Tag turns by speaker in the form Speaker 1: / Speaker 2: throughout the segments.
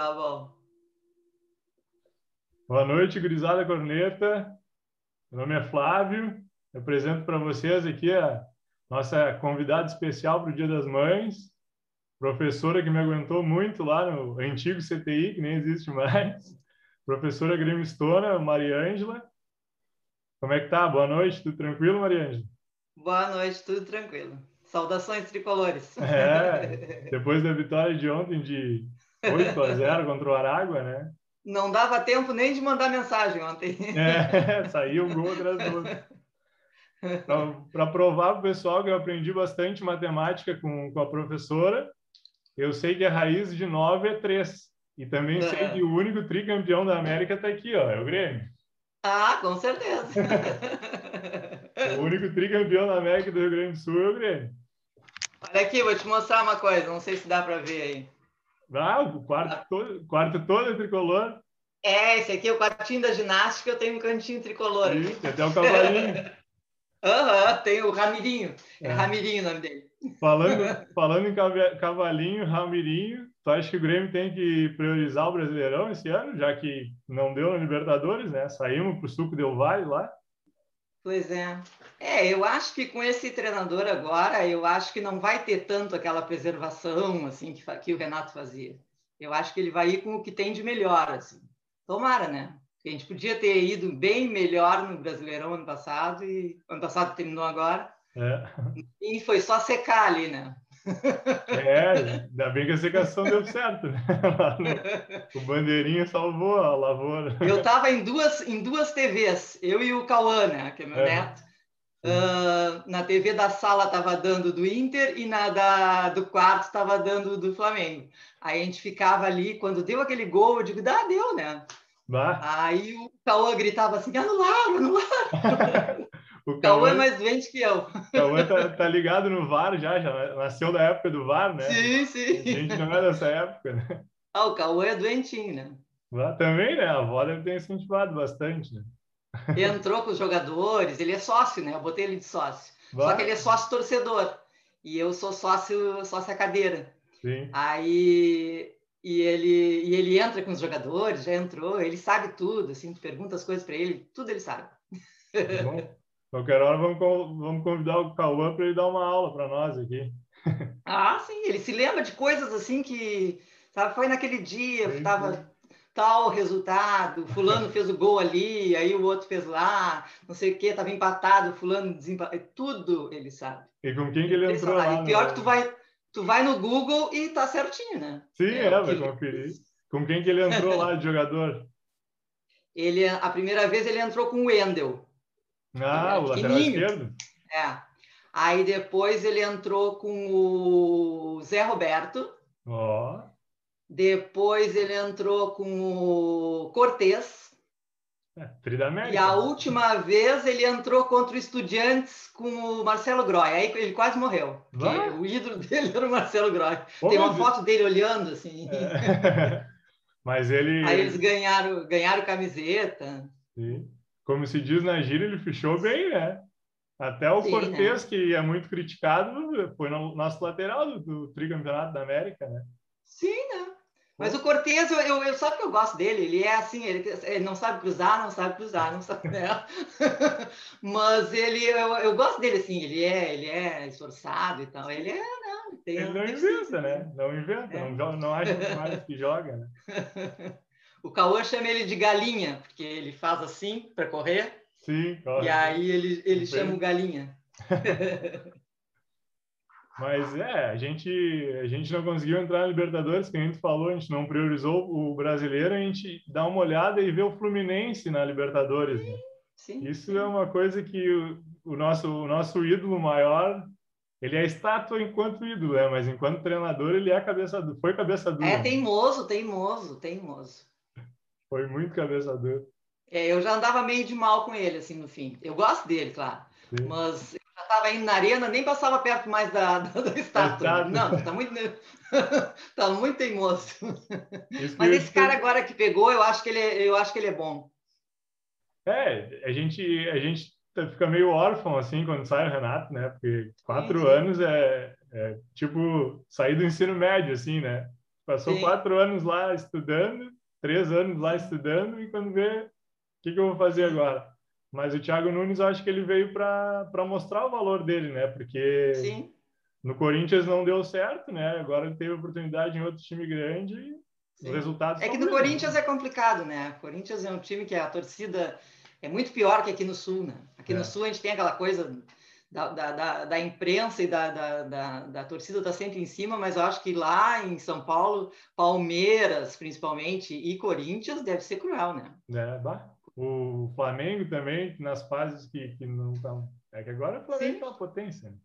Speaker 1: Tá bom.
Speaker 2: Boa noite, gurizada corneta. Meu nome é Flávio. Eu apresento para vocês aqui a nossa convidada especial para o Dia das Mães, professora que me aguentou muito lá no antigo CTI, que nem existe mais, professora gremistona, Maria Ângela. Como é que tá? Boa noite, tudo tranquilo, Maria Ângela?
Speaker 1: Boa noite, tudo tranquilo. Saudações tricolores.
Speaker 2: É, depois da vitória de ontem de 8 a 0 contra o Aragua, né?
Speaker 1: Não dava tempo nem de mandar mensagem ontem.
Speaker 2: É, saiu um gol atrás do outro. Para provar para o pessoal que eu aprendi bastante matemática com, com a professora, eu sei que a raiz de 9 é 3. E também é. sei que o único tricampeão da América está aqui, ó, é o Grêmio.
Speaker 1: Ah, com certeza.
Speaker 2: o único tricampeão da América do Rio Grande do Sul é o Grêmio.
Speaker 1: Olha aqui, vou te mostrar uma coisa, não sei se dá para ver aí.
Speaker 2: Ah, o quarto todo, quarto todo é tricolor.
Speaker 1: É, esse aqui é o quartinho da ginástica, eu tenho um cantinho tricolor.
Speaker 2: Tem até o cavalinho.
Speaker 1: Aham, uhum, tem o Ramirinho. É, é Ramirinho o nome dele.
Speaker 2: Falando, falando em cavalinho, Ramirinho, tu acha que o Grêmio tem que priorizar o Brasileirão esse ano, já que não deu na Libertadores, né? Saímos pro suco Del Vale lá.
Speaker 1: Pois é. É, eu acho que com esse treinador agora, eu acho que não vai ter tanto aquela preservação assim que, que o Renato fazia. Eu acho que ele vai ir com o que tem de melhor, assim. Tomara, né? A gente podia ter ido bem melhor no Brasileirão ano passado e ano passado terminou agora. É. E foi só secar ali, né?
Speaker 2: É, ainda bem que a secação deu certo, né? O bandeirinha salvou a lavoura.
Speaker 1: Eu estava em duas, em duas TVs, eu e o Cauã, né? Que é meu é. neto. Uh, na TV da sala estava dando do Inter e na da, do quarto estava dando do Flamengo. Aí a gente ficava ali, quando deu aquele gol, eu digo, dá, deu, né? Bah. Aí o Cauã gritava assim, anularam, anularam. O Cauã é mais doente que eu.
Speaker 2: O Cauã tá, tá, ligado no VAR já, já nasceu da época do VAR, né?
Speaker 1: Sim, sim.
Speaker 2: A gente não é dessa época, né?
Speaker 1: Ah, o Cauã é doentinho, né?
Speaker 2: Também, né? A avó deve ter incentivado bastante, né?
Speaker 1: Ele entrou com os jogadores, ele é sócio, né? Eu botei ele de sócio. Vai. Só que ele é sócio torcedor. E eu sou sócio, sócio cadeira.
Speaker 2: Sim.
Speaker 1: Aí e ele, e ele entra com os jogadores, já entrou, ele sabe tudo, assim, tu pergunta as coisas para ele, tudo ele sabe.
Speaker 2: Bom, qualquer hora vamos, vamos convidar o Cauã para ele dar uma aula para nós aqui.
Speaker 1: Ah, sim, ele se lembra de coisas assim que, sabe, foi naquele dia, estava tal resultado, fulano fez o gol ali, aí o outro fez lá, não sei o que, estava empatado, fulano desempatou, tudo ele sabe.
Speaker 2: E com quem que ele entrou lá?
Speaker 1: E pior que tu vai tu vai no Google e tá certinho, né?
Speaker 2: Sim, é, é vai conferir. Com quem que ele entrou lá de jogador?
Speaker 1: Ele, a primeira vez ele entrou com o Wendel.
Speaker 2: Ah, o lateral esquerdo?
Speaker 1: É. Aí depois ele entrou com o Zé Roberto.
Speaker 2: Ó. Oh.
Speaker 1: Depois ele entrou com o Cortez.
Speaker 2: É,
Speaker 1: e a última vez ele entrou contra o Estudiantes com o Marcelo Groy. Aí ele quase morreu. O ídolo dele era o Marcelo Groy. Tem uma foto dele olhando assim.
Speaker 2: É. Mas ele.
Speaker 1: Aí eles ganharam, ganharam camiseta.
Speaker 2: Sim. Como se diz na gíria, ele fechou bem, né? Até o Sim, Cortez, né? que é muito criticado, foi no nosso lateral do, do tricampeonato da América, né?
Speaker 1: Sim, né? Mas o Cortez, eu, eu, eu sabe que eu gosto dele, ele é assim, ele, ele, não sabe cruzar, não sabe cruzar, não sabe, né? Mas ele, eu, eu gosto dele assim, ele é, ele é esforçado e tal, ele é, não,
Speaker 2: tem, ele não inventa, né? Não inventa, é. não, não acha mais que joga, né?
Speaker 1: O Cauã chama ele de galinha, porque ele faz assim para correr.
Speaker 2: Sim,
Speaker 1: corre. E aí ele, ele chama o galinha.
Speaker 2: Mas é, a gente, a gente não conseguiu entrar na Libertadores, que a gente falou, a gente não priorizou o brasileiro, a gente dá uma olhada e vê o Fluminense na Libertadores. Né?
Speaker 1: Sim,
Speaker 2: Isso sim. é uma coisa que o, o, nosso, o nosso ídolo maior, ele é estátua enquanto ídolo, né? mas enquanto treinador ele é cabeça foi cabeça dura.
Speaker 1: É teimoso, teimoso, teimoso.
Speaker 2: Foi muito cabeça dura.
Speaker 1: É, eu já andava meio de mal com ele, assim, no fim. Eu gosto dele, claro. Sim. Mas estava indo na arena, nem passava perto mais da, da, da estátua. Não, está muito, tá muito teimoso. Isso Mas esse cara agora que pegou, eu acho que ele é, eu acho que ele é bom.
Speaker 2: É, a gente, a gente fica meio órfão assim quando sai o Renato, né? Porque quatro sim, sim. anos é, é, tipo sair do ensino médio, assim, né? Passou quatro anos lá estudando, três anos lá estudando, e quando vê, o que, que eu vou fazer agora? Mas o Thiago Nunes, eu acho que ele veio para mostrar o valor dele, né? Porque
Speaker 1: Sim.
Speaker 2: no Corinthians não deu certo, né? Agora ele teve oportunidade em outro time grande e os resultados
Speaker 1: É que no mesmos. Corinthians é complicado, né? O Corinthians é um time que a torcida é muito pior que aqui no Sul, né? Aqui é. no Sul a gente tem aquela coisa da, da, da, da imprensa e da, da, da, da torcida tá sempre em cima, mas eu acho que lá em São Paulo, Palmeiras, principalmente, e Corinthians, deve ser cruel, né?
Speaker 2: É, bah. O Flamengo também, nas fases que, que não estão. É que agora o Flamengo Sim. é uma potência. Né?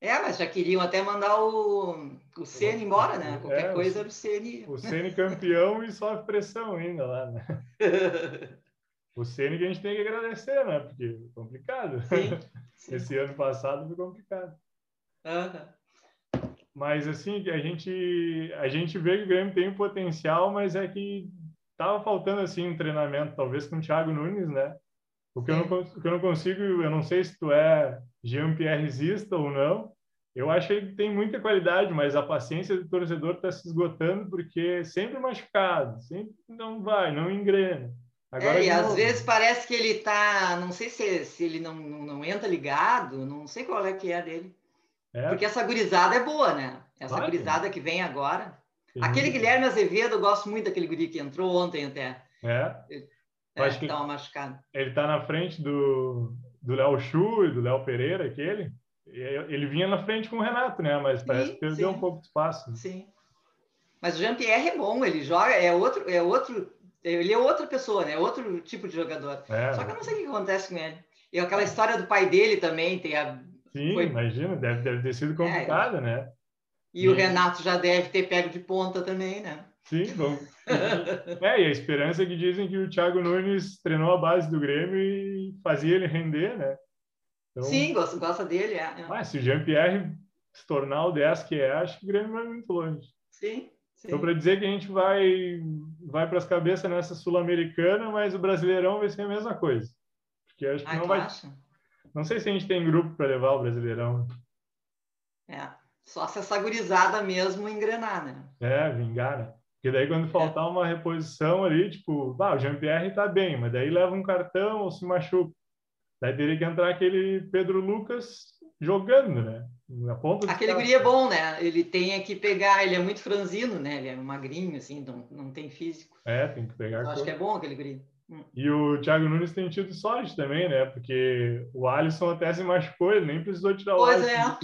Speaker 1: É, mas já queriam até mandar o, o Ceni embora, né? Qualquer é, coisa era o Ceni.
Speaker 2: O Ceni campeão e sofre pressão ainda lá, né? o Ceni que a gente tem que agradecer, né? Porque é complicado.
Speaker 1: Sim, sim.
Speaker 2: Esse ano passado foi complicado.
Speaker 1: Uhum.
Speaker 2: Mas assim, a gente, a gente vê que o Grêmio tem um potencial, mas é que tava faltando assim um treinamento, talvez com o Thiago Nunes, né? O que, eu não, o que eu não consigo, eu não sei se tu é Jean-Pierre ou não, eu acho que ele tem muita qualidade, mas a paciência do torcedor está se esgotando porque sempre machucado, sempre não vai, não engrena.
Speaker 1: Agora, é, e às vezes parece que ele tá, não sei se, se ele não, não, não, entra ligado, não sei qual é que é dele. É. Porque essa gurizada é boa, né? Essa vai, gurizada que vem agora. Tem Aquele. Guilherme Azevedo, eu gosto muito daquele guri que entrou ontem até.
Speaker 2: É.
Speaker 1: Ele, é, acho que tá machucado.
Speaker 2: Ele tá na frente do, do Léo Chu e do Léo Pereira, aquele. Ele vinha na frente com o Renato, né? Mas parece sim, que perdeu sim. um pouco de espaço.
Speaker 1: Sim. Mas o Jean-Pierre é bom, ele joga, é outro, é outro ele é outra pessoa, né? Outro tipo de jogador. É. Só que eu não sei o que acontece com ele. E aquela história do pai dele também tem a.
Speaker 2: Sim, Foi... imagina, deve, deve ter sido complicado, é. né?
Speaker 1: E, e, o Renato já deve ter pego de ponta também, né?
Speaker 2: Sim, bom. é, e a esperança é que dizem que o Thiago Nunes treinou a base do Grêmio e fazia ele render, né?
Speaker 1: Então, Sim, gosta, gosta dele, é. é.
Speaker 2: Mas se o Jean-Pierre se tornar o 10 que é, acho que o Grêmio vai muito longe.
Speaker 1: Sim.
Speaker 2: Então, para dizer que a gente vai, vai para as cabeças nessa Sul-Americana, mas o Brasileirão vai ser a mesma coisa. Porque acho que ah, não vai. Acha? Não sei se a gente tem grupo para levar o Brasileirão.
Speaker 1: É, só se essa gurizada mesmo engrenar, né?
Speaker 2: É, vingar, né? Porque daí quando faltar é. uma reposição ali, tipo, ah, o Jean-Pierre tá bem, mas daí leva um cartão ou se machuca. Daí teria que entrar aquele Pedro Lucas jogando, né?
Speaker 1: Na ponta Aquele guri é bom, né? Ele tem que pegar, ele é muito franzino, né? Ele é magrinho, assim, não, não tem físico.
Speaker 2: É, tem que pegar.
Speaker 1: Eu acho que é bom aquele guri.
Speaker 2: Hum. E o Thiago Nunes tem tido sorte também, né? Porque o Alisson até se machucou, ele nem precisou tirar o
Speaker 1: pois
Speaker 2: Alisson.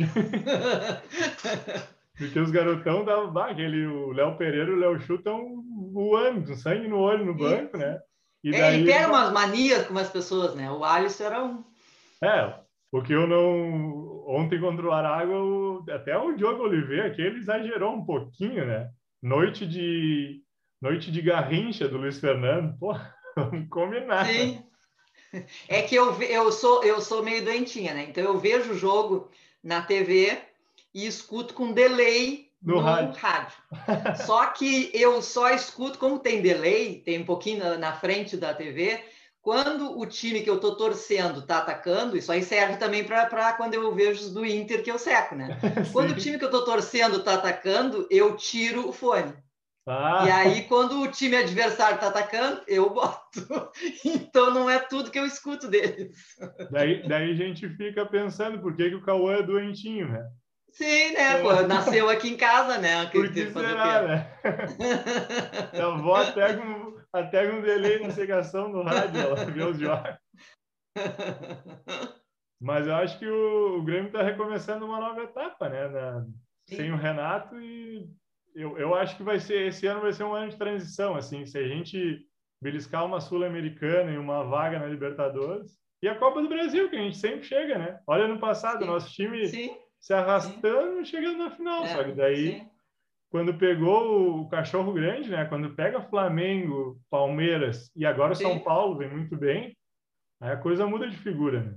Speaker 1: é.
Speaker 2: Porque os garotão davam, aquele, o Léo Pereira e o Léo Chu estão voando, com sangue no olho no banco, né?
Speaker 1: E daí... É, ele pega umas manias com umas pessoas, né? O Alisson era um.
Speaker 2: É, porque eu não. Ontem contra o Aragua, até o Diogo Oliveira, que ele exagerou um pouquinho, né? Noite de, noite de garrincha do Luiz Fernando. Pô, não combinar.
Speaker 1: Sim. É que eu, eu, sou, eu sou meio doentinha, né? Então eu vejo o jogo na TV e escuto com delay no, no rádio. rádio. só que eu só escuto, como tem delay, tem um pouquinho na, na frente da TV, quando o time que eu estou torcendo está atacando, isso aí serve também para quando eu vejo os do Inter que eu seco, né? quando o time que eu estou torcendo está atacando, eu tiro o fone. Ah. E aí, quando o time adversário está atacando, eu boto. Então, não é tudo que eu escuto deles.
Speaker 2: Daí, daí a gente fica pensando por que, que o Cauã é doentinho, né?
Speaker 1: Sim, né? Pô, nasceu aqui em casa, né?
Speaker 2: Por que será, né? A avó até com, até com delay na secação do rádio, ela vê os jogos. Mas eu acho que o, o Grêmio está recomeçando uma nova etapa, né? Na, sem o Renato e eu, eu acho que vai ser esse ano vai ser um ano de transição, assim, se a gente beliscar uma sul-americana e uma vaga na Libertadores e a Copa do Brasil que a gente sempre chega, né? Olha no passado, Sim. nosso time
Speaker 1: Sim
Speaker 2: se arrastando, Sim. chegando na final. É, só que daí. Quando pegou o cachorro grande, né? Quando pega Flamengo, Palmeiras e agora sim. São Paulo vem muito bem, aí a coisa muda de figura, né?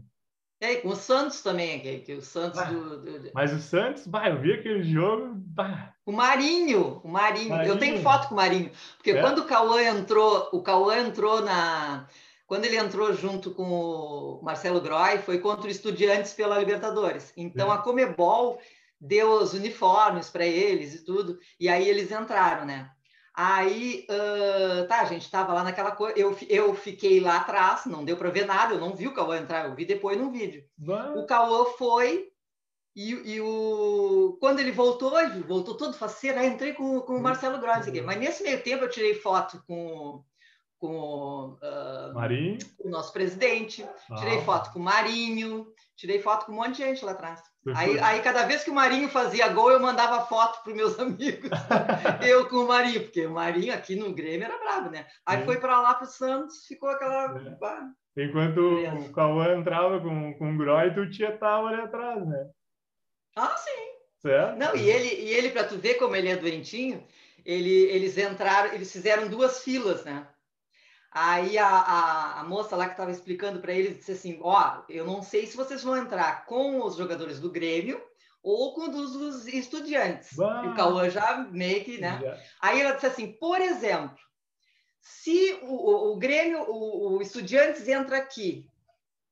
Speaker 1: É, com o Santos também, que, que o Santos ah, do, do,
Speaker 2: Mas o Santos, bah, eu vi aquele jogo. Bah.
Speaker 1: O Marinho, o Marinho. Marinho. Eu tenho foto com o Marinho. Porque é. quando o Cauã entrou, o Cauã entrou na, quando ele entrou junto com o Marcelo Groy, foi contra o Estudiantes pela Libertadores. Então, a Comebol deu os uniformes para eles e tudo, e aí eles entraram, né? Aí, uh, tá, a gente estava lá naquela coisa, eu, eu fiquei lá atrás, não deu para ver nada, eu não vi o Cauã entrar, eu vi depois no vídeo. O Cauã foi, e, e, o... quando ele voltou, ele voltou todo faceiro, aí entrei com, com o Marcelo Grossi aqui. Mas nesse meio tempo eu tirei foto com, com uh,
Speaker 2: Marinho.
Speaker 1: o nosso presidente, ah. tirei foto com o Marinho, tirei foto com um monte de gente lá atrás. Aí, aí, cada vez que o Marinho fazia gol, eu mandava foto para meus amigos. eu com o Marinho, porque o Marinho aqui no Grêmio era bravo, né? Aí foi para lá para o Santos, ficou aquela.
Speaker 2: É. Enquanto o Cauã entrava com, com o Groy, tu tinha tava ali atrás, né?
Speaker 1: Ah, sim.
Speaker 2: Certo?
Speaker 1: Não, e ele, e ele para tu ver como ele é doentinho, ele, eles entraram, eles fizeram duas filas, né? Aí a, a, a, moça lá que estava explicando para eles disse assim: Ó, oh, eu não sei se vocês vão entrar com os jogadores do Grêmio ou com os dos estudiantes. Bah. E o Cauã já meio que, né? Yeah. Aí ela disse assim: por exemplo, se o, o, o Grêmio, o, o, Estudiantes entra aqui,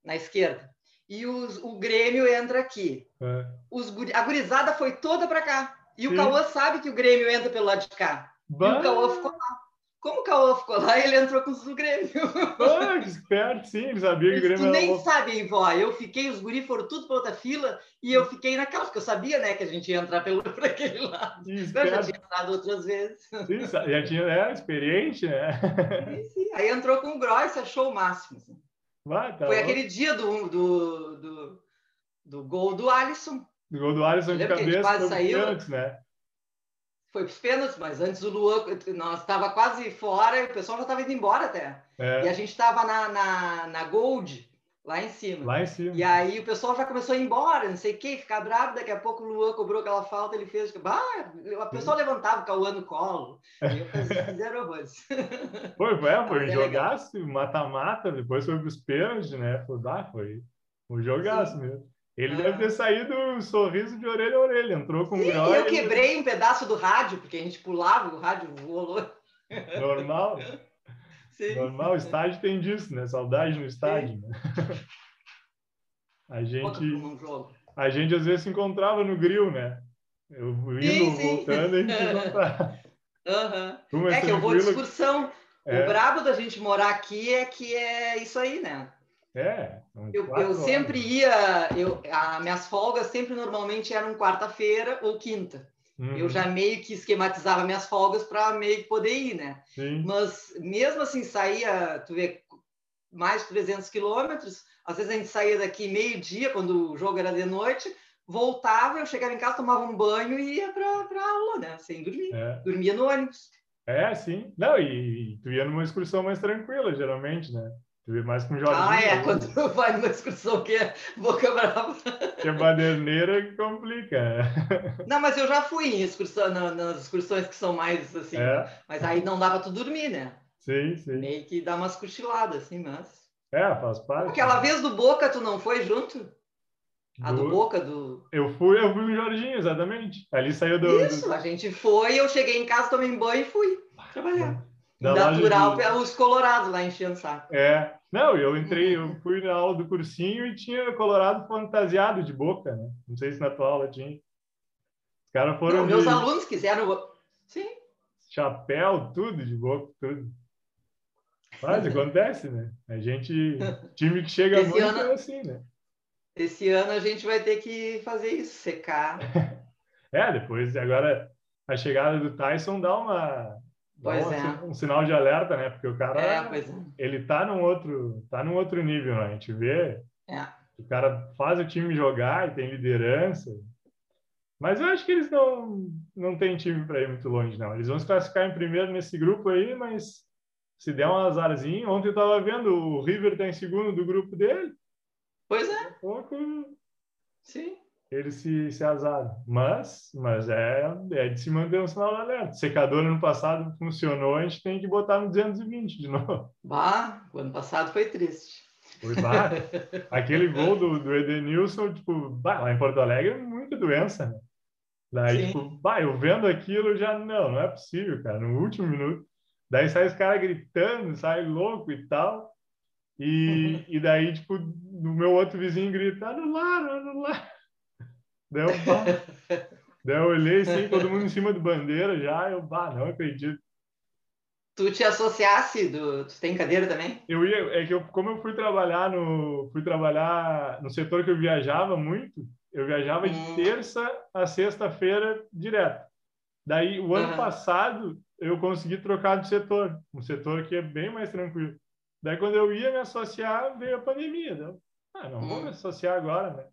Speaker 1: na esquerda, e os, o Grêmio entra aqui, é. os, a gurizada foi toda para cá. E Sim. o Cauã sabe que o Grêmio entra pelo lado de cá. Bah. E o Cauã ficou lá. Como o Cauã ficou lá, ele entrou com o Grêmio.
Speaker 2: Ah, esperto, sim, ele sabia que o Grêmio
Speaker 1: tu nem sabe, vó. Eu fiquei, os guri foram tudo para outra fila e eu fiquei naquela, porque eu sabia, né, que a gente ia entrar pelo, para aquele lado. Sim, eu já tinha entrado outras vezes.
Speaker 2: Sim, já tinha, é, experiente, né?
Speaker 1: Sim, sim. Aí entrou com o Gross, achou o máximo. Assim.
Speaker 2: Vai, tá
Speaker 1: Foi bom. aquele dia do, do, do, do, gol do Alisson.
Speaker 2: Do gol do Alisson de cabeça, quase saiu. antes, né?
Speaker 1: Foi para os pênaltis, mas antes o Luan, nós estava quase fora e o pessoal já estava indo embora até. É. E a gente estava na, na, na, Gold, lá em cima.
Speaker 2: Lá em cima.
Speaker 1: E aí o pessoal já começou a ir embora, não sei o quê, ficar bravo. Daqui a pouco o Luan cobrou aquela falta, ele fez. Bah, a pessoa levantava o Cauã no colo. E eu fazia zero.
Speaker 2: Foi, foi, foi um jogaço, mata-mata, depois foi para os pênaltis, né? Foi, ah, foi um jogaço Sim. mesmo. Ele ah. deve ter saído um sorriso de orelha a orelha, entrou com
Speaker 1: Sim, um eu quebrei um pedaço do rádio, porque a gente pulava, o rádio voou.
Speaker 2: Normal. Sim. Normal, o estádio tem disso, né? Saudade no estádio. Né? A gente, a gente às vezes se encontrava no grill, né? Eu indo, sim, sim. voltando, a gente se encontrava.
Speaker 1: Uhum. É que eu vou de excursão. É. O brabo da gente morar aqui é que é isso aí, né?
Speaker 2: É.
Speaker 1: Eu, eu sempre ia, eu, as minhas folgas sempre normalmente eram quarta-feira ou quinta. Uhum. Eu já meio que esquematizava minhas folgas para meio que poder ir, né?
Speaker 2: Sim.
Speaker 1: Mas mesmo assim, saía, tu vê, mais de 300 quilômetros, às vezes a gente saía daqui meio-dia, quando o jogo era de noite, voltava, eu chegava em casa, tomava um banho e ia para a aula, né? Sem dormir. É. Dormia no ônibus.
Speaker 2: É, sim. Não, e, e tu ia numa excursão mais tranquila, geralmente, né? Tu vê mais com Jorginho.
Speaker 1: Ah, é, quando vai numa excursão que é boca brava.
Speaker 2: Que é baderneira que complica.
Speaker 1: Não, mas eu já fui em excursão, nas excursões que são mais assim. É. Mas aí não dava tu dormir, né?
Speaker 2: Sim, sim.
Speaker 1: Meio que dá umas cochiladas, assim, mas.
Speaker 2: É, faz parte.
Speaker 1: Aquela vez do Boca, tu não foi junto? A do, do Boca, do.
Speaker 2: Eu fui, eu fui com o Jorginho, exatamente. Ali saiu do.
Speaker 1: Isso, do... a gente foi, eu cheguei em casa, tomei banho e fui trabalhar. Natural, de... os colorados lá enchendo o saco.
Speaker 2: É. Não, eu entrei, eu fui na aula do cursinho e tinha colorado fantasiado de boca, né? Não sei se na tua aula tinha. Os caras foram. Não,
Speaker 1: de... Meus alunos quiseram. Sim.
Speaker 2: Chapéu, tudo de boca, tudo. Mas acontece, né? A gente. Time que chega Esse muito ano... é assim, né?
Speaker 1: Esse ano a gente vai ter que fazer isso, secar.
Speaker 2: é, depois, agora a chegada do Tyson dá uma
Speaker 1: Pois
Speaker 2: é. Um sinal de alerta, né? Porque o cara,
Speaker 1: é, é.
Speaker 2: ele tá num outro, tá num outro nível, né? A gente vê,
Speaker 1: é.
Speaker 2: o cara faz o time jogar e tem liderança. Mas eu acho que eles não, não tem time para ir muito longe, não. Eles vão se classificar em primeiro nesse grupo aí, mas se der um azarzinho, ontem eu tava vendo, o River tá em segundo do grupo dele.
Speaker 1: Pois é.
Speaker 2: Um pouco...
Speaker 1: Sim
Speaker 2: ele se, se azar. Mas, mas é, é de se manter um sinal de alerta. O secador ano passado funcionou, a gente tem que botar no 220 de novo.
Speaker 1: Bah, o ano passado foi triste.
Speaker 2: Foi bah. Aquele gol do, do Edenilson, tipo, bah, lá em Porto Alegre é muita doença, né? Daí, Sim. tipo, bah, eu vendo aquilo já, não, não é possível, cara, no último minuto. Daí sai os caras gritando, sai louco e tal. E, uhum. e daí, tipo, no meu outro vizinho grita, anular. Deu, Daí eu olhei assim, todo mundo em cima do bandeira já, eu, bah, não acredito.
Speaker 1: Tu te associasse do. Tu tem cadeira também?
Speaker 2: Eu ia, é que eu, como eu fui trabalhar no. Fui trabalhar no setor que eu viajava muito, eu viajava hum. de terça a sexta-feira direto. Daí, o ano uhum. passado, eu consegui trocar de setor, um setor que é bem mais tranquilo. Daí, quando eu ia me associar, veio a pandemia. Daí, ah, não vou hum. me associar agora, né?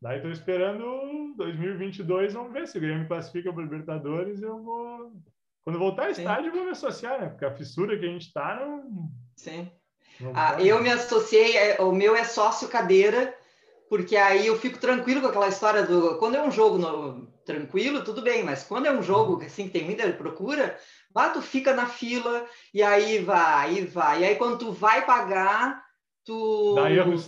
Speaker 2: Daí estou esperando 2022, vamos ver se o Grêmio classifica para Libertadores. Eu vou. Quando voltar ao estádio, eu vou me associar, né? Porque a fissura que a gente está não.
Speaker 1: Sim. Não ah, eu me associei, é, o meu é sócio cadeira, porque aí eu fico tranquilo com aquela história do. Quando é um jogo no, tranquilo, tudo bem, mas quando é um jogo assim, que tem muita procura, lá tu fica na fila, e aí vai, e vai. E aí quando tu vai pagar tu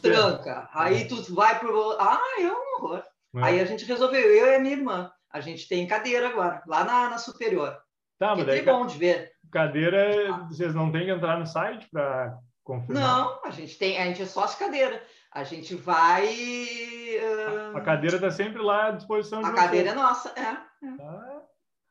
Speaker 1: tranca, aí tu vai pro. Ah, é um horror. É. Aí a gente resolveu, eu e a minha irmã. A gente tem cadeira agora, lá na, na superior.
Speaker 2: Tá, mas
Speaker 1: é bom de ver.
Speaker 2: Cadeira, ah. vocês não têm que entrar no site para confirmar?
Speaker 1: Não, a gente tem, a gente é sócio cadeira. A gente vai.
Speaker 2: Uh... A cadeira está sempre lá à disposição
Speaker 1: de A cadeira é nossa, é. é. Ah.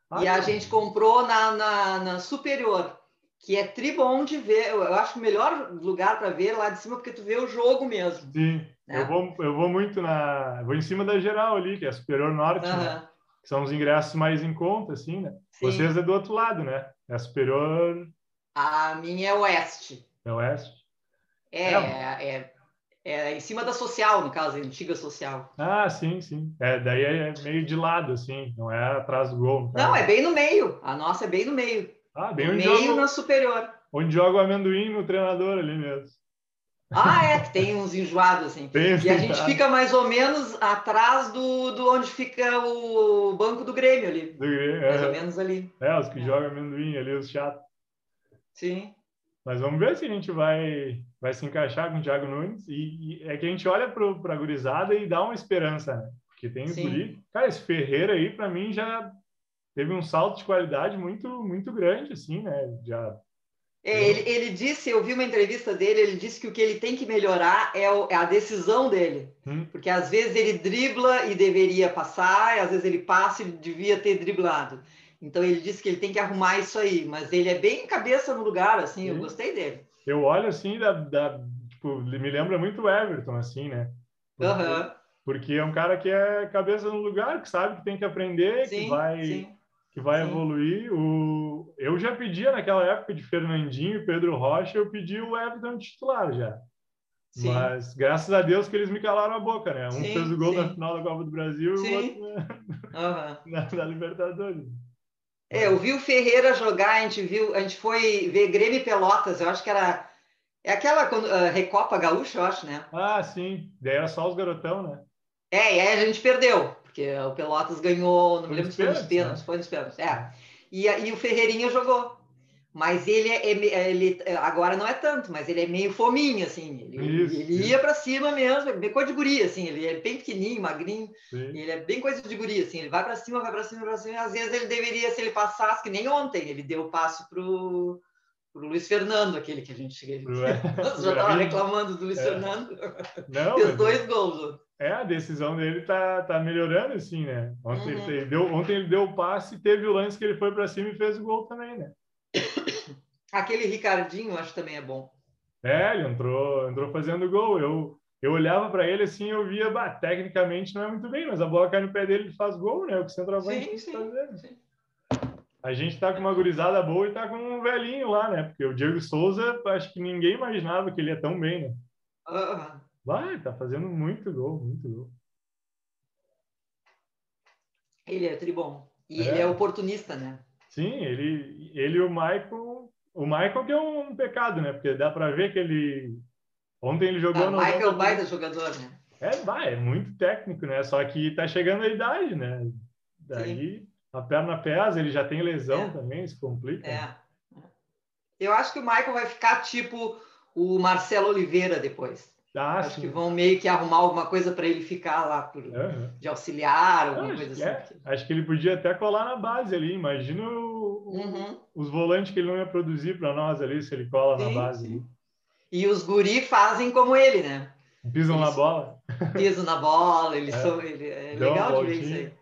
Speaker 1: Ah, e a gente comprou na, na, na superior que é tribom de ver. Eu acho o melhor lugar para ver lá de cima, porque tu vê o jogo mesmo.
Speaker 2: Sim, né? eu, vou, eu vou muito na. Vou em cima da geral ali, que é a Superior Norte, uhum. né? que são os ingressos mais em conta, assim, né? Sim. Vocês é do outro lado, né? É a Superior.
Speaker 1: A minha é Oeste.
Speaker 2: É Oeste?
Speaker 1: É, é, é, é em cima da social, no caso, a antiga social.
Speaker 2: Ah, sim, sim. É, daí é meio de lado, assim, não é atrás do gol.
Speaker 1: Não, é bem no meio. A nossa é bem no meio.
Speaker 2: Ah, bem onde
Speaker 1: meio joga, na superior.
Speaker 2: Onde joga o amendoim no treinador ali mesmo.
Speaker 1: Ah, é, que tem uns enjoados assim. Tem, e a gente fica mais ou menos atrás do, do onde fica o banco do Grêmio ali.
Speaker 2: Do Grêmio,
Speaker 1: mais é. ou menos ali.
Speaker 2: É, os que é. jogam amendoim ali, os chatos.
Speaker 1: Sim.
Speaker 2: Mas vamos ver se a gente vai, vai se encaixar com o Thiago Nunes. E, e é que a gente olha para a gurizada e dá uma esperança, né? Porque tem guri. Cara, esse Ferreira aí, para mim, já teve um salto de qualidade muito, muito grande, assim, né? Já
Speaker 1: é, ele, ele, disse, eu vi uma entrevista dele, ele disse que o que ele tem que melhorar é, o, é a decisão dele. Hum. Porque às vezes ele dribla e deveria passar, e às vezes ele passa e devia ter driblado. Então ele disse que ele tem que arrumar isso aí, mas ele é bem cabeça no lugar, assim, Sim. eu gostei dele.
Speaker 2: Eu olho assim, da, da, tipo, me lembra muito o Everton, assim, né?
Speaker 1: Porque, uhum.
Speaker 2: porque é um cara que é cabeça no lugar, que sabe que tem que aprender, sim, que vai. Sim que vai Sim. evoluir. O... Eu já pedia naquela época de Fernandinho e Pedro Rocha, eu pedi o Everton titular já. Sim. Mas graças a Deus que eles me calaram a boca, né? Um sim, fez o gol sim. na final da Copa do Brasil e o outro na, uhum. na, na, Libertadores.
Speaker 1: É, eu vi o Ferreira jogar, a gente viu, a gente foi ver Grêmio e Pelotas, eu acho que era é aquela uh, Recopa Gaúcha, eu acho, né?
Speaker 2: Ah, sim. Daí era só os garotão, né?
Speaker 1: É, e aí a gente perdeu porque o Pelotas ganhou, não me lembro se foi nos pênaltis, né? foi nos pênaltis, é. E, e o Ferreirinha jogou. Mas ele, é, é ele agora não é tanto, mas ele é meio fominho, assim. Ele, isso, ele ia para cima mesmo, bem coisa de guri, assim. Ele é bem pequenininho, magrinho. Ele é bem coisa de guri, assim. Ele vai para cima, vai para cima, vai para cima. Às vezes ele deveria, se ele passasse, que nem ontem, ele deu o passo pro o Luiz Fernando, aquele que a gente já estava reclamando do Luiz é. Fernando. Não, Fez dois gols.
Speaker 2: É, a decisão dele tá, tá melhorando, assim, né? Ontem, uhum. ele deu, ontem ele deu o passe teve o lance que ele foi para cima e fez o gol também, né?
Speaker 1: Aquele Ricardinho, acho que também é bom.
Speaker 2: É, ele entrou, entrou fazendo gol. Eu, eu olhava para ele assim, eu via, bah, tecnicamente não é muito bem, mas a bola cai no pé dele e faz gol, né? O que o centroavante sim, sim, fazer. Sim. A gente tá com uma gurizada boa e tá com um velhinho lá, né? Porque o Diego Souza, acho que ninguém imaginava que ele ia tão bem, né? Vai, tá fazendo muito gol, muito gol.
Speaker 1: Ele é tribom. E é. ele é oportunista, né?
Speaker 2: Sim, ele, ele e o Michael. O Michael que é um, pecado, né? Porque dá para ver que ele. Ontem ele jogou
Speaker 1: ah, no. O Michael é o baita jogador, né?
Speaker 2: É, vai, é muito técnico, né? Só que tá chegando a idade, né? Daí Sim. A perna pesa, ele já tem lesão é. também, se complica.
Speaker 1: É. Eu acho que o Michael vai ficar tipo o Marcelo Oliveira depois. Ah, acho sim. que vão meio que arrumar alguma coisa para ele ficar lá por, uhum. de auxiliar, alguma
Speaker 2: acho
Speaker 1: coisa
Speaker 2: assim. É. Acho que ele podia até colar na base ali. Imagina o, uhum. os volantes que ele não ia produzir para nós ali se ele cola sim, na base.
Speaker 1: Sim. E os guri fazem como ele, né?
Speaker 2: Pisam Eles... na bola.
Speaker 1: Piso na bola, eles é. são. Ele, é legal de ver isso aí.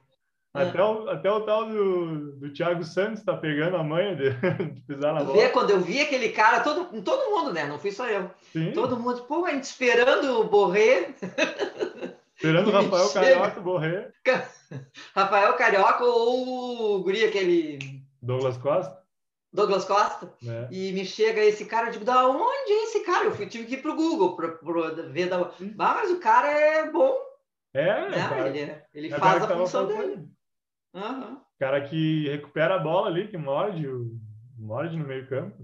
Speaker 2: Até o, até o tal do, do Thiago Santos tá pegando a manha de, de pisar na bola.
Speaker 1: Vê, quando eu vi aquele cara, todo, todo mundo, né? Não fui só eu. Sim. Todo mundo, pô, a gente esperando o Borré.
Speaker 2: Esperando o Rafael Carioca Borré.
Speaker 1: Rafael Carioca ou o Guri, aquele.
Speaker 2: Douglas Costa.
Speaker 1: Douglas Costa. É. E me chega esse cara, eu digo, da onde é esse cara? Eu fui, tive que ir pro Google para ver da. Hum. mas o cara é bom.
Speaker 2: É,
Speaker 1: né? cara, ele, é, ele é faz a função dele.
Speaker 2: Uhum. Cara que recupera a bola ali, que morde, morde no meio campo.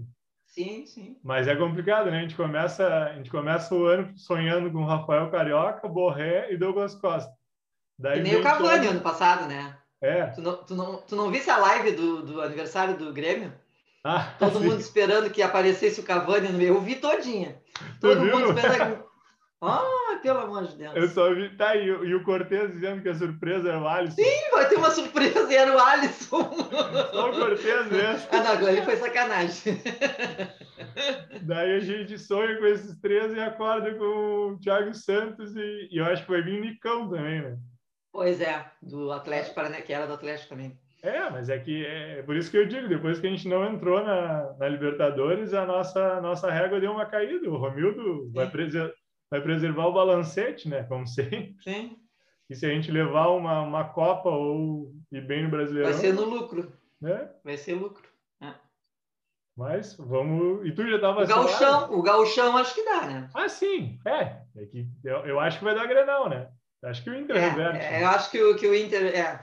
Speaker 1: Sim, sim.
Speaker 2: Mas é complicado, né? A gente começa, a gente começa o ano sonhando com Rafael Carioca, Borré e Douglas Costa.
Speaker 1: Daí e nem o Cavani ano passado, né?
Speaker 2: É.
Speaker 1: Tu não, tu não, tu não visse a live do, do aniversário do Grêmio?
Speaker 2: Ah,
Speaker 1: Todo sim. mundo esperando que aparecesse o Cavani no meio. Eu vi todinha. Todo mundo esperando. Ah, pelo amor de Deus.
Speaker 2: Eu só vi. Tá, e, e o Cortez dizendo que a surpresa era o Alisson.
Speaker 1: Sim, vai ter uma surpresa e era o Alisson.
Speaker 2: Só o Cortez mesmo.
Speaker 1: Ah, não, agora foi sacanagem.
Speaker 2: Daí a gente sonha com esses três e acorda com o Thiago Santos e, e eu acho que vai vir o Nicão também, né?
Speaker 1: Pois é, do Atlético Paranaense, que era do Atlético também.
Speaker 2: É, mas é que é por isso que eu digo, depois que a gente não entrou na, na Libertadores, a nossa, nossa régua deu uma caída. O Romildo vai preservar vai preservar o balancete, né? Como sempre.
Speaker 1: Sim.
Speaker 2: E se a gente levar uma, uma Copa ou ir bem no Brasileirão...
Speaker 1: Vai ser no lucro.
Speaker 2: Né?
Speaker 1: Vai ser lucro. É.
Speaker 2: Mas vamos... E tu já estava...
Speaker 1: O gauchão, o gauchão acho que dá, né?
Speaker 2: Ah, sim. É. é que eu, eu acho que vai dar Grenal, né? Acho que o Inter
Speaker 1: é,
Speaker 2: reverte.
Speaker 1: É, eu acho que o, que o Inter... É.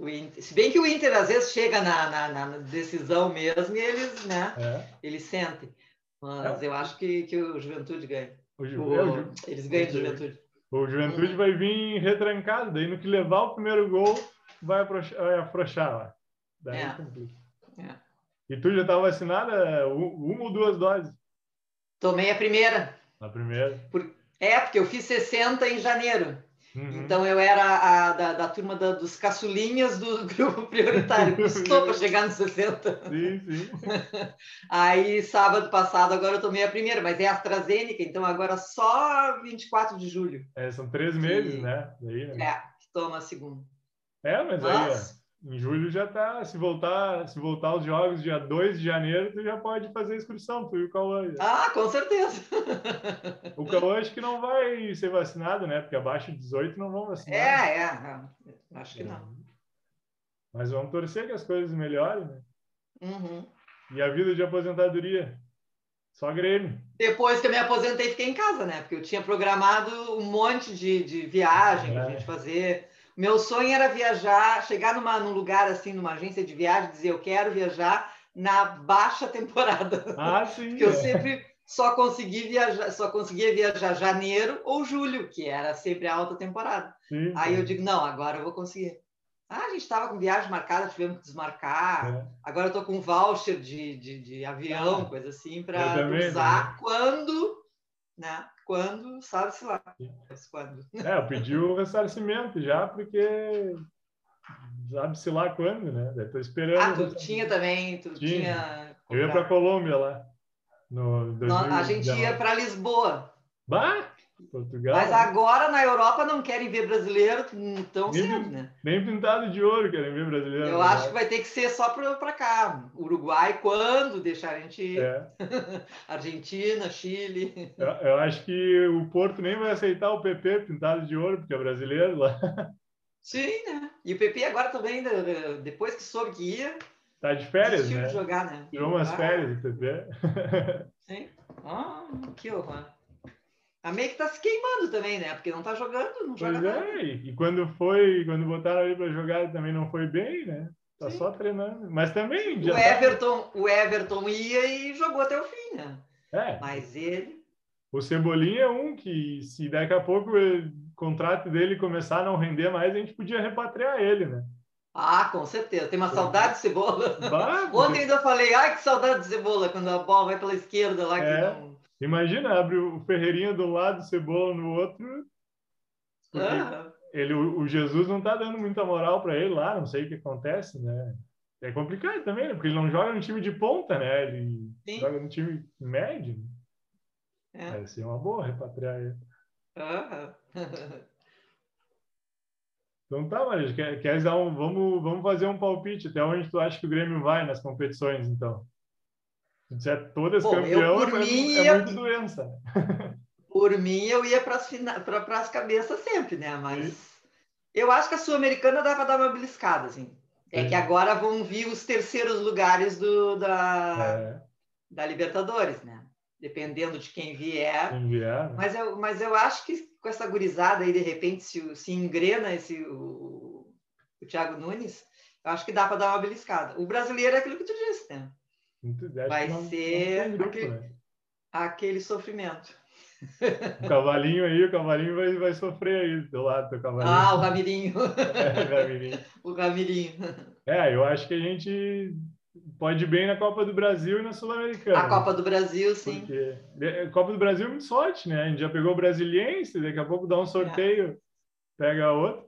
Speaker 1: Inter, se bem que o Inter às vezes chega na, na, na decisão mesmo e eles, né? É. Eles sentem. Mas é. eu acho que, que o Juventude ganha. O. É, o, eles ganham de Juventude.
Speaker 2: O Juventude vai vir retrancado, daí no que levar o primeiro gol, vai afrouxar, lá. Daí é. complica. É. E tu já estava tá vacinada uma ou duas doses?
Speaker 1: Tomei a primeira.
Speaker 2: A primeira?
Speaker 1: Por... É, porque eu fiz 60 em janeiro. Uhum. Então eu era a, da, da turma da, dos caçulinhas do grupo prioritário, custou para chegar nos 60.
Speaker 2: Sim, sim.
Speaker 1: Aí sábado passado agora eu tomei a primeira, mas é AstraZeneca, então agora só 24 de julho.
Speaker 2: É, são três meses, né?
Speaker 1: Daí, né? É, toma a segunda.
Speaker 2: É, mas Nossa. aí, em julho já tá. Se voltar, se voltar aos jogos dia 2 de janeiro, tu já pode fazer a inscrição, tu e o Cauã.
Speaker 1: Ah, com certeza.
Speaker 2: O Cauã acho que não vai ser vacinado, né? Porque abaixo de 18 não vão vacinar.
Speaker 1: É, é. é. Acho que não.
Speaker 2: Mas vamos torcer que as coisas melhorem, né?
Speaker 1: Uhum.
Speaker 2: E a vida de aposentadoria? Só Grêmio.
Speaker 1: Depois que eu me aposentei, fiquei em casa, né? Porque eu tinha programado um monte de, de viagem é. para a gente fazer meu sonho era viajar, chegar numa, num lugar assim, numa agência de viagem, dizer eu quero viajar na baixa temporada.
Speaker 2: Ah, sim.
Speaker 1: Porque é. eu sempre só consegui viajar, só conseguia viajar janeiro ou julho, que era sempre a alta temporada.
Speaker 2: Sim,
Speaker 1: Aí eu digo, não, agora eu vou conseguir. Ah, a gente estava com viagem marcada, tivemos que desmarcar. É. Agora eu estou com voucher de, de, de avião, ah, coisa assim, para usar quando, né? Quando, sabe-se lá. Quando.
Speaker 2: É, eu pedi o ressarcimento já, porque sabe-se lá quando, né? Estou esperando.
Speaker 1: Ah, tu tinha também, tu tinha. tinha...
Speaker 2: Eu ia para Colômbia lá. No 2000,
Speaker 1: a gente ia para Lisboa.
Speaker 2: Bah! Portugal.
Speaker 1: Mas agora na Europa não querem ver brasileiro tão
Speaker 2: nem,
Speaker 1: cedo, né?
Speaker 2: Nem pintado de ouro querem ver brasileiro.
Speaker 1: Eu acho que vai ter que ser só para cá. Uruguai, quando deixar a gente ir.
Speaker 2: É.
Speaker 1: Argentina, Chile.
Speaker 2: Eu, eu, acho que o Porto nem vai aceitar o PP pintado de ouro, porque é brasileiro lá.
Speaker 1: Sim, né? E o PP agora também, depois que soube que ia.
Speaker 2: Tá de férias, né?
Speaker 1: de jogar, né?
Speaker 2: Tirou umas ah. férias do PP.
Speaker 1: Sim. Ah, que horror. A Meio tá se queimando também, né? Porque não tá jogando, não
Speaker 2: joga
Speaker 1: pois é,
Speaker 2: e quando foi, quando botaram ele para jogar também não foi bem, né? Tá Sim. só treinando. Mas também.
Speaker 1: O Everton, tá... o Everton ia e jogou até o fim, né?
Speaker 2: É.
Speaker 1: Mas ele.
Speaker 2: O Cebolinha é um que, se daqui a pouco o contrato dele começar a não render mais, a gente podia repatriar ele, né?
Speaker 1: Ah, com certeza. Tem uma saudade de cebola. Bah, Ontem ainda falei, ai, que saudade de cebola, quando a bola vai pela esquerda lá,
Speaker 2: é.
Speaker 1: que não
Speaker 2: Imagina, abre o Ferreirinha do lado, Cebola no outro. Ah. Ele, o Jesus não tá dando muita moral para ele lá, não sei o que acontece, né? É complicado também, né? porque ele não joga no time de ponta, né? Ele Sim. joga no time médio. É. Vai ser uma boa repatriar ele. Uhum. Então tá, Maria, quer, quer dar um, vamos, vamos fazer um palpite até onde tu acha que o Grêmio vai nas competições, então? Se disser todas Bom, campeão, eu, por é, mim, é, muito doença.
Speaker 1: Por mim, eu ia para as cabeças sempre, né? Mas Sim. eu acho que a Sul-Americana dá para dar uma beliscada, assim. É Sim. que agora vão vir os terceiros lugares do, da, é. da Libertadores, né? Dependendo de quem vier.
Speaker 2: Quem vier né?
Speaker 1: mas, eu, mas eu acho que com essa gurizada aí, de repente, se, se engrena esse, o, o Thiago Nunes, eu acho que dá para dar uma beliscada. O brasileiro é aquilo que tu disse, né? Vai ser grupo, aquele, né? aquele sofrimento.
Speaker 2: O cavalinho aí, o cavalinho vai, vai sofrer aí do lado do cavalinho.
Speaker 1: Ah, o Ramirinho.
Speaker 2: É, o Ramirinho.
Speaker 1: o Ramirinho.
Speaker 2: É, eu acho que a gente pode ir bem na Copa do Brasil e na Sul-Americana.
Speaker 1: A Copa do Brasil, sim.
Speaker 2: Porque a Copa do Brasil é muito sorte, né? A gente já pegou o Brasiliense, daqui a pouco dá um sorteio, é. pega outro.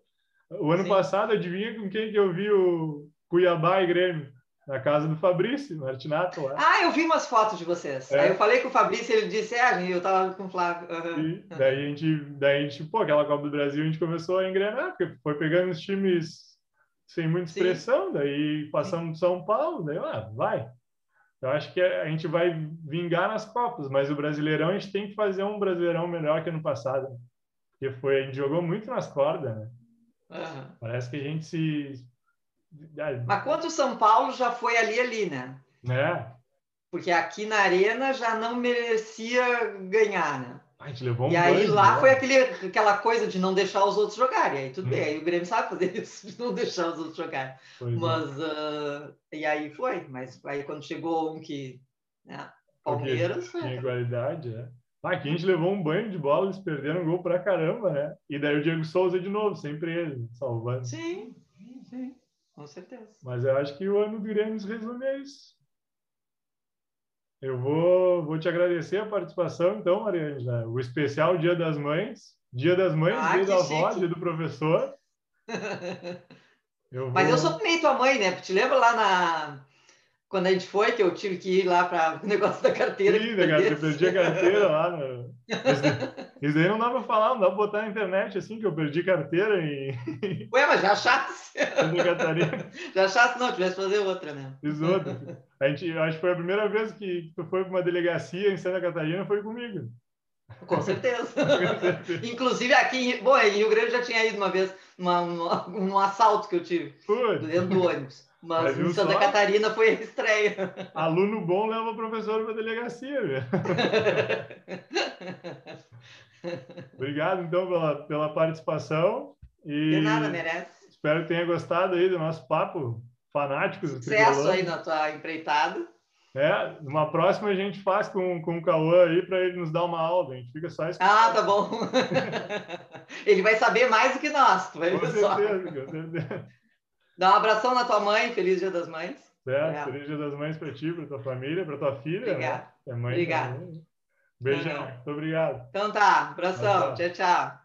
Speaker 2: O ano sim. passado, adivinha com quem que eu vi o Cuiabá e Grêmio? Na casa do Fabrício, Martinato lá.
Speaker 1: Ah, eu vi umas fotos de vocês. É. Aí eu falei com o Fabrício, ele disse, é, eu tava com o Flávio.
Speaker 2: Uhum. Daí a gente, daí a gente, pô, aquela Copa do Brasil a gente começou a engrenar, porque foi pegando os times sem muita expressão, Sim. daí passamos de São Paulo, daí, ah, vai. Eu acho que a gente vai vingar nas Copas, mas o Brasileirão a gente tem que fazer um Brasileirão melhor que ano passado. Porque foi, a gente jogou muito nas cordas, né? Uhum. Parece que a gente se
Speaker 1: mas quanto o São Paulo já foi ali, ali, né?
Speaker 2: É.
Speaker 1: Porque aqui na Arena já não merecia ganhar, né?
Speaker 2: A gente levou um
Speaker 1: E aí lá né? foi aquele, aquela coisa de não deixar os outros jogarem. Aí tudo hum. bem, aí o Grêmio sabe fazer isso, de não deixar os outros jogarem. Pois é. Mas, é. uh, e aí foi. Mas aí quando chegou um que, né, Palmeiras...
Speaker 2: Porque tinha igualdade, é. Ah, aqui a gente levou um banho de bola, eles perderam um gol pra caramba, né? E daí o Diego Souza de novo, sempre ele, salvando.
Speaker 1: Sim, sim. Com certeza.
Speaker 2: Mas eu acho que o ano do Grêmio se resume a isso. Eu vou, vou te agradecer a participação, então, Mariângela. O especial Dia das Mães. Dia das Mães, ah, dia da avó, dia do professor.
Speaker 1: Eu vou... Mas eu sou meio tua mãe, né? Te lembra lá na, quando a gente foi, que eu tive que ir lá para o negócio da carteira.
Speaker 2: Sim, carteira, perdi a carteira lá. No... Isso daí não dá para falar, não dá para botar na internet assim, que eu perdi carteira e.
Speaker 1: Ué, mas já achasse. já achasse, não, tivesse fazer outra, né?
Speaker 2: Fiz outra. A gente, acho que foi a primeira vez que tu foi para uma delegacia em Santa Catarina, foi comigo.
Speaker 1: Com certeza. Inclusive aqui, bom, em Rio Grande já tinha ido uma vez numa, num assalto que eu tive.
Speaker 2: Putz.
Speaker 1: Dentro do ônibus. Mas em Santa só? Catarina foi a estreia.
Speaker 2: Aluno bom leva o professor para a delegacia, velho. Obrigado, então, pela, pela participação. E
Speaker 1: De nada, merece.
Speaker 2: Espero que tenha gostado aí do nosso papo fanático.
Speaker 1: Sucesso aí na tua empreitada.
Speaker 2: É, numa próxima a gente faz com, com o Cauã aí para ele nos dar uma aula. A gente fica só
Speaker 1: escutando. Ah, tá bom. ele vai saber mais do que nós. Tu vai com
Speaker 2: certeza, só. com certeza.
Speaker 1: Dá um abração na tua mãe, feliz Dia das Mães.
Speaker 2: É, é. feliz Dia das Mães para ti, para tua família, para tua filha.
Speaker 1: Obrigado.
Speaker 2: Né? É mãe
Speaker 1: obrigado.
Speaker 2: Beijão, muito obrigado.
Speaker 1: Então tá, abração, tchau, tchau.